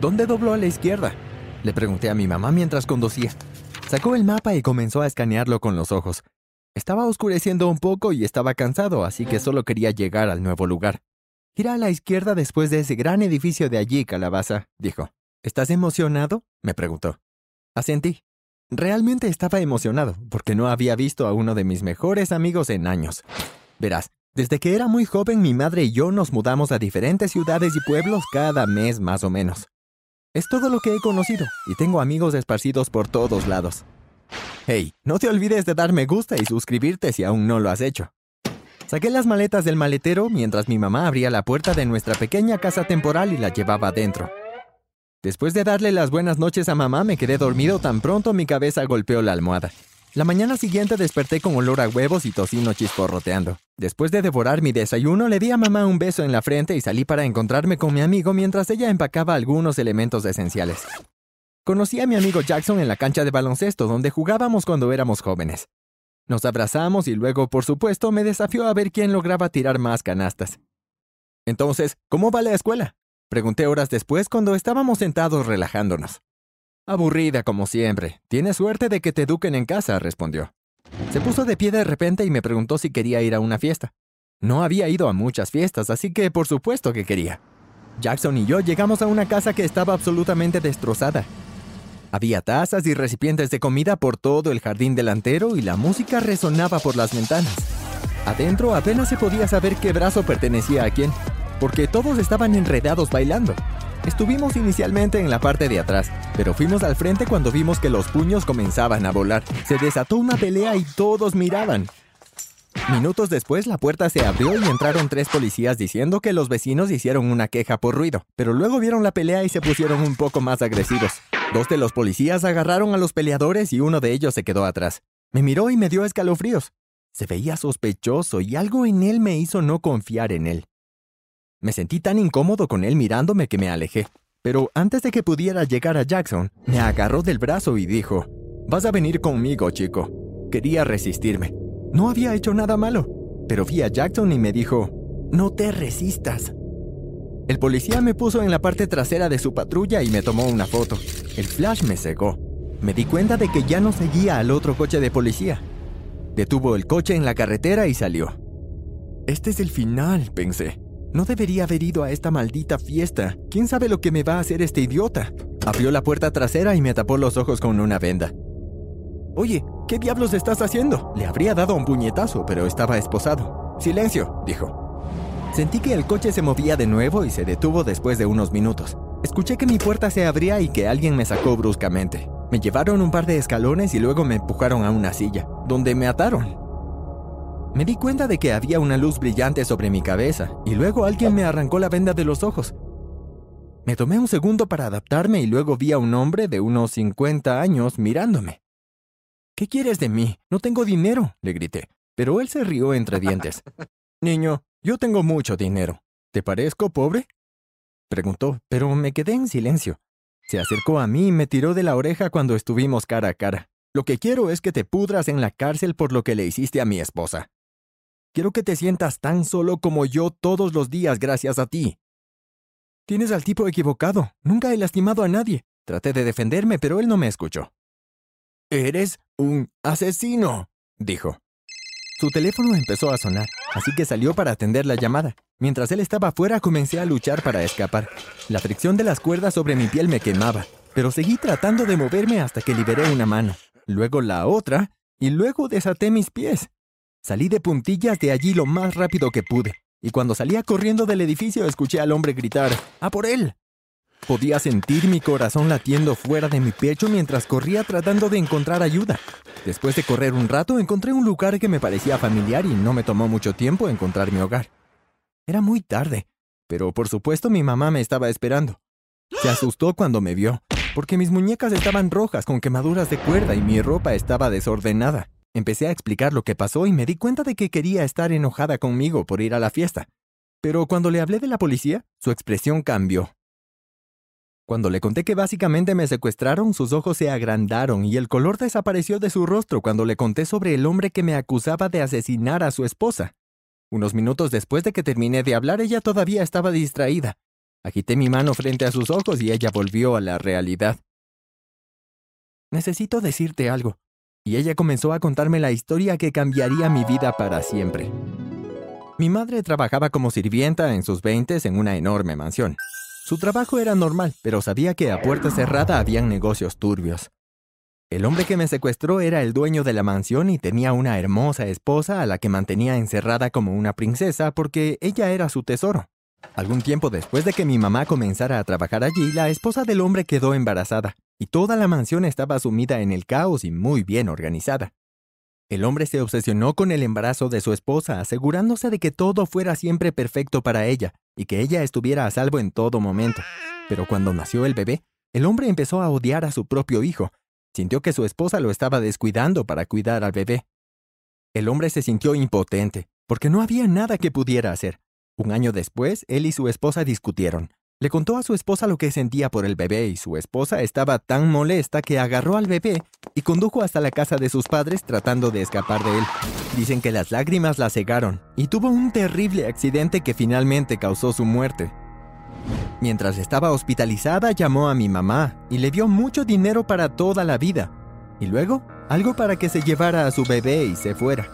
¿Dónde dobló a la izquierda? Le pregunté a mi mamá mientras conducía. Sacó el mapa y comenzó a escanearlo con los ojos. Estaba oscureciendo un poco y estaba cansado, así que solo quería llegar al nuevo lugar. Gira a la izquierda después de ese gran edificio de allí, calabaza, dijo. ¿Estás emocionado? me preguntó. Asentí. Realmente estaba emocionado, porque no había visto a uno de mis mejores amigos en años. Verás, desde que era muy joven mi madre y yo nos mudamos a diferentes ciudades y pueblos cada mes más o menos. Es todo lo que he conocido, y tengo amigos esparcidos por todos lados. Hey, no te olvides de dar me gusta y suscribirte si aún no lo has hecho. Saqué las maletas del maletero mientras mi mamá abría la puerta de nuestra pequeña casa temporal y la llevaba adentro. Después de darle las buenas noches a mamá, me quedé dormido tan pronto mi cabeza golpeó la almohada. La mañana siguiente desperté con olor a huevos y tocino chisporroteando. Después de devorar mi desayuno, le di a mamá un beso en la frente y salí para encontrarme con mi amigo mientras ella empacaba algunos elementos esenciales. Conocí a mi amigo Jackson en la cancha de baloncesto donde jugábamos cuando éramos jóvenes. Nos abrazamos y luego, por supuesto, me desafió a ver quién lograba tirar más canastas. Entonces, ¿cómo va la escuela? Pregunté horas después cuando estábamos sentados relajándonos. Aburrida como siempre. Tienes suerte de que te eduquen en casa, respondió. Se puso de pie de repente y me preguntó si quería ir a una fiesta. No había ido a muchas fiestas, así que por supuesto que quería. Jackson y yo llegamos a una casa que estaba absolutamente destrozada. Había tazas y recipientes de comida por todo el jardín delantero y la música resonaba por las ventanas. Adentro apenas se podía saber qué brazo pertenecía a quién, porque todos estaban enredados bailando. Estuvimos inicialmente en la parte de atrás, pero fuimos al frente cuando vimos que los puños comenzaban a volar. Se desató una pelea y todos miraban. Minutos después la puerta se abrió y entraron tres policías diciendo que los vecinos hicieron una queja por ruido, pero luego vieron la pelea y se pusieron un poco más agresivos. Dos de los policías agarraron a los peleadores y uno de ellos se quedó atrás. Me miró y me dio escalofríos. Se veía sospechoso y algo en él me hizo no confiar en él. Me sentí tan incómodo con él mirándome que me alejé. Pero antes de que pudiera llegar a Jackson, me agarró del brazo y dijo, Vas a venir conmigo, chico. Quería resistirme. No había hecho nada malo. Pero vi a Jackson y me dijo, No te resistas. El policía me puso en la parte trasera de su patrulla y me tomó una foto. El flash me cegó. Me di cuenta de que ya no seguía al otro coche de policía. Detuvo el coche en la carretera y salió. Este es el final, pensé. No debería haber ido a esta maldita fiesta. ¿Quién sabe lo que me va a hacer este idiota? Abrió la puerta trasera y me tapó los ojos con una venda. Oye, ¿qué diablos estás haciendo? Le habría dado un puñetazo, pero estaba esposado. Silencio, dijo. Sentí que el coche se movía de nuevo y se detuvo después de unos minutos. Escuché que mi puerta se abría y que alguien me sacó bruscamente. Me llevaron un par de escalones y luego me empujaron a una silla, donde me ataron. Me di cuenta de que había una luz brillante sobre mi cabeza y luego alguien me arrancó la venda de los ojos. Me tomé un segundo para adaptarme y luego vi a un hombre de unos 50 años mirándome. ¿Qué quieres de mí? No tengo dinero, le grité, pero él se rió entre dientes. Niño, yo tengo mucho dinero. ¿Te parezco pobre? Preguntó, pero me quedé en silencio. Se acercó a mí y me tiró de la oreja cuando estuvimos cara a cara. Lo que quiero es que te pudras en la cárcel por lo que le hiciste a mi esposa. Quiero que te sientas tan solo como yo todos los días gracias a ti. Tienes al tipo equivocado. Nunca he lastimado a nadie. Traté de defenderme, pero él no me escuchó. Eres un asesino, dijo. Su teléfono empezó a sonar, así que salió para atender la llamada. Mientras él estaba afuera, comencé a luchar para escapar. La fricción de las cuerdas sobre mi piel me quemaba, pero seguí tratando de moverme hasta que liberé una mano, luego la otra, y luego desaté mis pies. Salí de puntillas de allí lo más rápido que pude, y cuando salía corriendo del edificio escuché al hombre gritar, ¡A por él! Podía sentir mi corazón latiendo fuera de mi pecho mientras corría tratando de encontrar ayuda. Después de correr un rato encontré un lugar que me parecía familiar y no me tomó mucho tiempo encontrar mi hogar. Era muy tarde, pero por supuesto mi mamá me estaba esperando. Se asustó cuando me vio, porque mis muñecas estaban rojas con quemaduras de cuerda y mi ropa estaba desordenada. Empecé a explicar lo que pasó y me di cuenta de que quería estar enojada conmigo por ir a la fiesta. Pero cuando le hablé de la policía, su expresión cambió. Cuando le conté que básicamente me secuestraron, sus ojos se agrandaron y el color desapareció de su rostro cuando le conté sobre el hombre que me acusaba de asesinar a su esposa. Unos minutos después de que terminé de hablar, ella todavía estaba distraída. Agité mi mano frente a sus ojos y ella volvió a la realidad. Necesito decirte algo. Y ella comenzó a contarme la historia que cambiaría mi vida para siempre. Mi madre trabajaba como sirvienta en sus veintes en una enorme mansión. Su trabajo era normal, pero sabía que a puerta cerrada habían negocios turbios. El hombre que me secuestró era el dueño de la mansión y tenía una hermosa esposa a la que mantenía encerrada como una princesa porque ella era su tesoro. Algún tiempo después de que mi mamá comenzara a trabajar allí, la esposa del hombre quedó embarazada, y toda la mansión estaba sumida en el caos y muy bien organizada. El hombre se obsesionó con el embarazo de su esposa, asegurándose de que todo fuera siempre perfecto para ella y que ella estuviera a salvo en todo momento. Pero cuando nació el bebé, el hombre empezó a odiar a su propio hijo. Sintió que su esposa lo estaba descuidando para cuidar al bebé. El hombre se sintió impotente, porque no había nada que pudiera hacer. Un año después, él y su esposa discutieron. Le contó a su esposa lo que sentía por el bebé y su esposa estaba tan molesta que agarró al bebé y condujo hasta la casa de sus padres tratando de escapar de él. Dicen que las lágrimas la cegaron y tuvo un terrible accidente que finalmente causó su muerte. Mientras estaba hospitalizada llamó a mi mamá y le dio mucho dinero para toda la vida. Y luego, algo para que se llevara a su bebé y se fuera.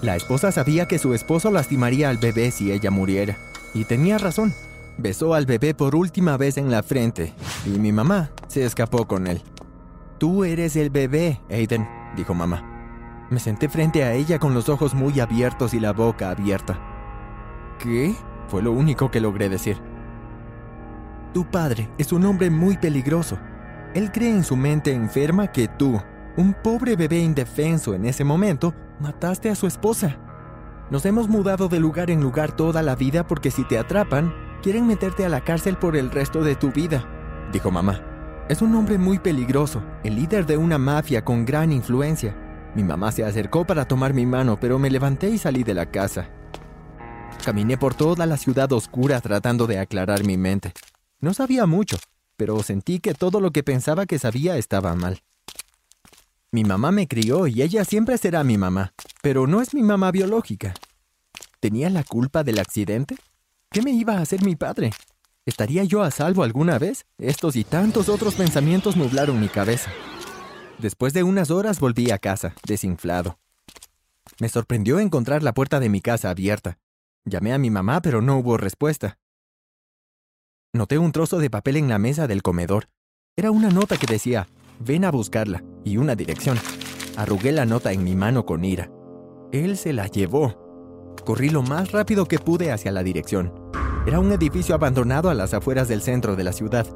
La esposa sabía que su esposo lastimaría al bebé si ella muriera. Y tenía razón. Besó al bebé por última vez en la frente y mi mamá se escapó con él. Tú eres el bebé, Aiden, dijo mamá. Me senté frente a ella con los ojos muy abiertos y la boca abierta. ¿Qué? Fue lo único que logré decir. Tu padre es un hombre muy peligroso. Él cree en su mente enferma que tú, un pobre bebé indefenso en ese momento, mataste a su esposa. Nos hemos mudado de lugar en lugar toda la vida porque si te atrapan, quieren meterte a la cárcel por el resto de tu vida, dijo mamá. Es un hombre muy peligroso, el líder de una mafia con gran influencia. Mi mamá se acercó para tomar mi mano, pero me levanté y salí de la casa. Caminé por toda la ciudad oscura tratando de aclarar mi mente. No sabía mucho, pero sentí que todo lo que pensaba que sabía estaba mal. Mi mamá me crió y ella siempre será mi mamá, pero no es mi mamá biológica. ¿Tenía la culpa del accidente? ¿Qué me iba a hacer mi padre? ¿Estaría yo a salvo alguna vez? Estos y tantos otros pensamientos nublaron mi cabeza. Después de unas horas volví a casa, desinflado. Me sorprendió encontrar la puerta de mi casa abierta. Llamé a mi mamá, pero no hubo respuesta. Noté un trozo de papel en la mesa del comedor. Era una nota que decía, ven a buscarla, y una dirección. Arrugué la nota en mi mano con ira. Él se la llevó. Corrí lo más rápido que pude hacia la dirección. Era un edificio abandonado a las afueras del centro de la ciudad.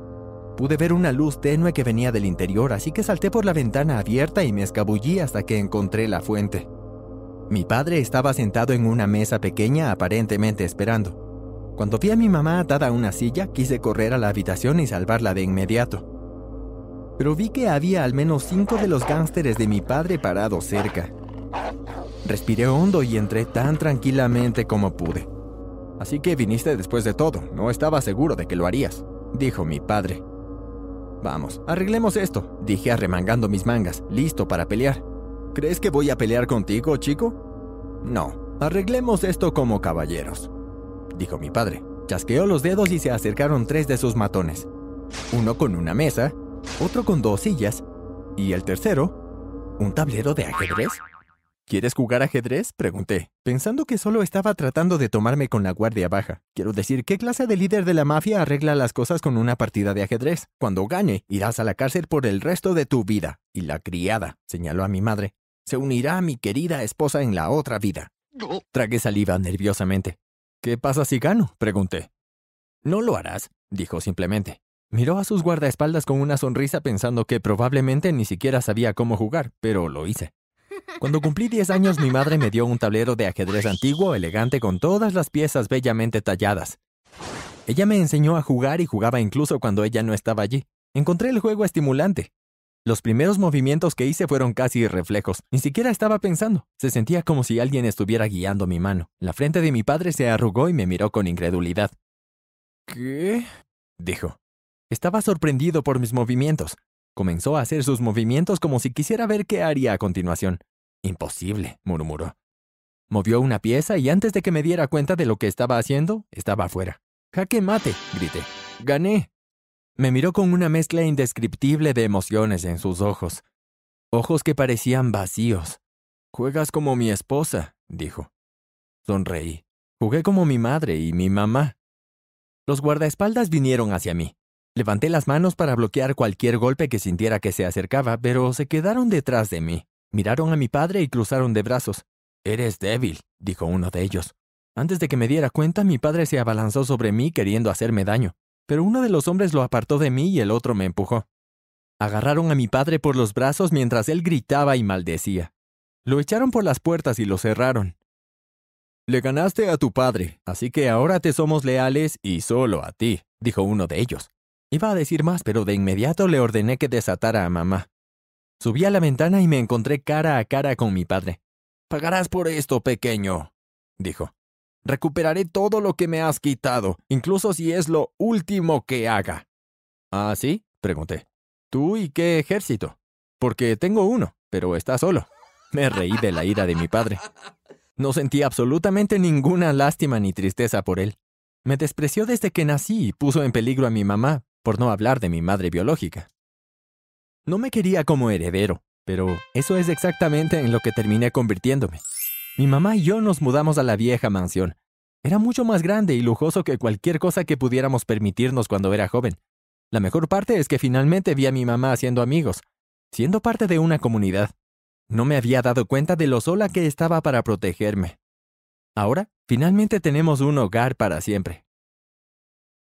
Pude ver una luz tenue que venía del interior, así que salté por la ventana abierta y me escabullí hasta que encontré la fuente. Mi padre estaba sentado en una mesa pequeña aparentemente esperando. Cuando vi a mi mamá atada a una silla, quise correr a la habitación y salvarla de inmediato pero vi que había al menos cinco de los gánsteres de mi padre parados cerca. Respiré hondo y entré tan tranquilamente como pude. Así que viniste después de todo, no estaba seguro de que lo harías, dijo mi padre. Vamos, arreglemos esto, dije arremangando mis mangas, listo para pelear. ¿Crees que voy a pelear contigo, chico? No, arreglemos esto como caballeros, dijo mi padre. Chasqueó los dedos y se acercaron tres de sus matones. Uno con una mesa otro con dos sillas y el tercero, un tablero de ajedrez. ¿Quieres jugar ajedrez? pregunté, pensando que solo estaba tratando de tomarme con la guardia baja. Quiero decir, ¿qué clase de líder de la mafia arregla las cosas con una partida de ajedrez? Cuando gane, irás a la cárcel por el resto de tu vida. Y la criada, señaló a mi madre, se unirá a mi querida esposa en la otra vida. Tragué saliva nerviosamente. ¿Qué pasa si gano? pregunté. No lo harás, dijo simplemente. Miró a sus guardaespaldas con una sonrisa pensando que probablemente ni siquiera sabía cómo jugar, pero lo hice. Cuando cumplí 10 años mi madre me dio un tablero de ajedrez antiguo, elegante, con todas las piezas bellamente talladas. Ella me enseñó a jugar y jugaba incluso cuando ella no estaba allí. Encontré el juego estimulante. Los primeros movimientos que hice fueron casi reflejos. Ni siquiera estaba pensando. Se sentía como si alguien estuviera guiando mi mano. La frente de mi padre se arrugó y me miró con incredulidad. ¿Qué? dijo. Estaba sorprendido por mis movimientos. Comenzó a hacer sus movimientos como si quisiera ver qué haría a continuación. Imposible, murmuró. Movió una pieza y antes de que me diera cuenta de lo que estaba haciendo, estaba afuera. Jaque mate, grité. Gané. Me miró con una mezcla indescriptible de emociones en sus ojos. Ojos que parecían vacíos. Juegas como mi esposa, dijo. Sonreí. Jugué como mi madre y mi mamá. Los guardaespaldas vinieron hacia mí. Levanté las manos para bloquear cualquier golpe que sintiera que se acercaba, pero se quedaron detrás de mí. Miraron a mi padre y cruzaron de brazos. Eres débil, dijo uno de ellos. Antes de que me diera cuenta, mi padre se abalanzó sobre mí queriendo hacerme daño, pero uno de los hombres lo apartó de mí y el otro me empujó. Agarraron a mi padre por los brazos mientras él gritaba y maldecía. Lo echaron por las puertas y lo cerraron. Le ganaste a tu padre, así que ahora te somos leales y solo a ti, dijo uno de ellos. Iba a decir más, pero de inmediato le ordené que desatara a mamá. Subí a la ventana y me encontré cara a cara con mi padre. Pagarás por esto, pequeño, dijo. Recuperaré todo lo que me has quitado, incluso si es lo último que haga. ¿Ah, sí? pregunté. ¿Tú y qué ejército? Porque tengo uno, pero está solo. Me reí de la ira de mi padre. No sentí absolutamente ninguna lástima ni tristeza por él. Me despreció desde que nací y puso en peligro a mi mamá, por no hablar de mi madre biológica. No me quería como heredero, pero eso es exactamente en lo que terminé convirtiéndome. Mi mamá y yo nos mudamos a la vieja mansión. Era mucho más grande y lujoso que cualquier cosa que pudiéramos permitirnos cuando era joven. La mejor parte es que finalmente vi a mi mamá haciendo amigos, siendo parte de una comunidad. No me había dado cuenta de lo sola que estaba para protegerme. Ahora, finalmente tenemos un hogar para siempre.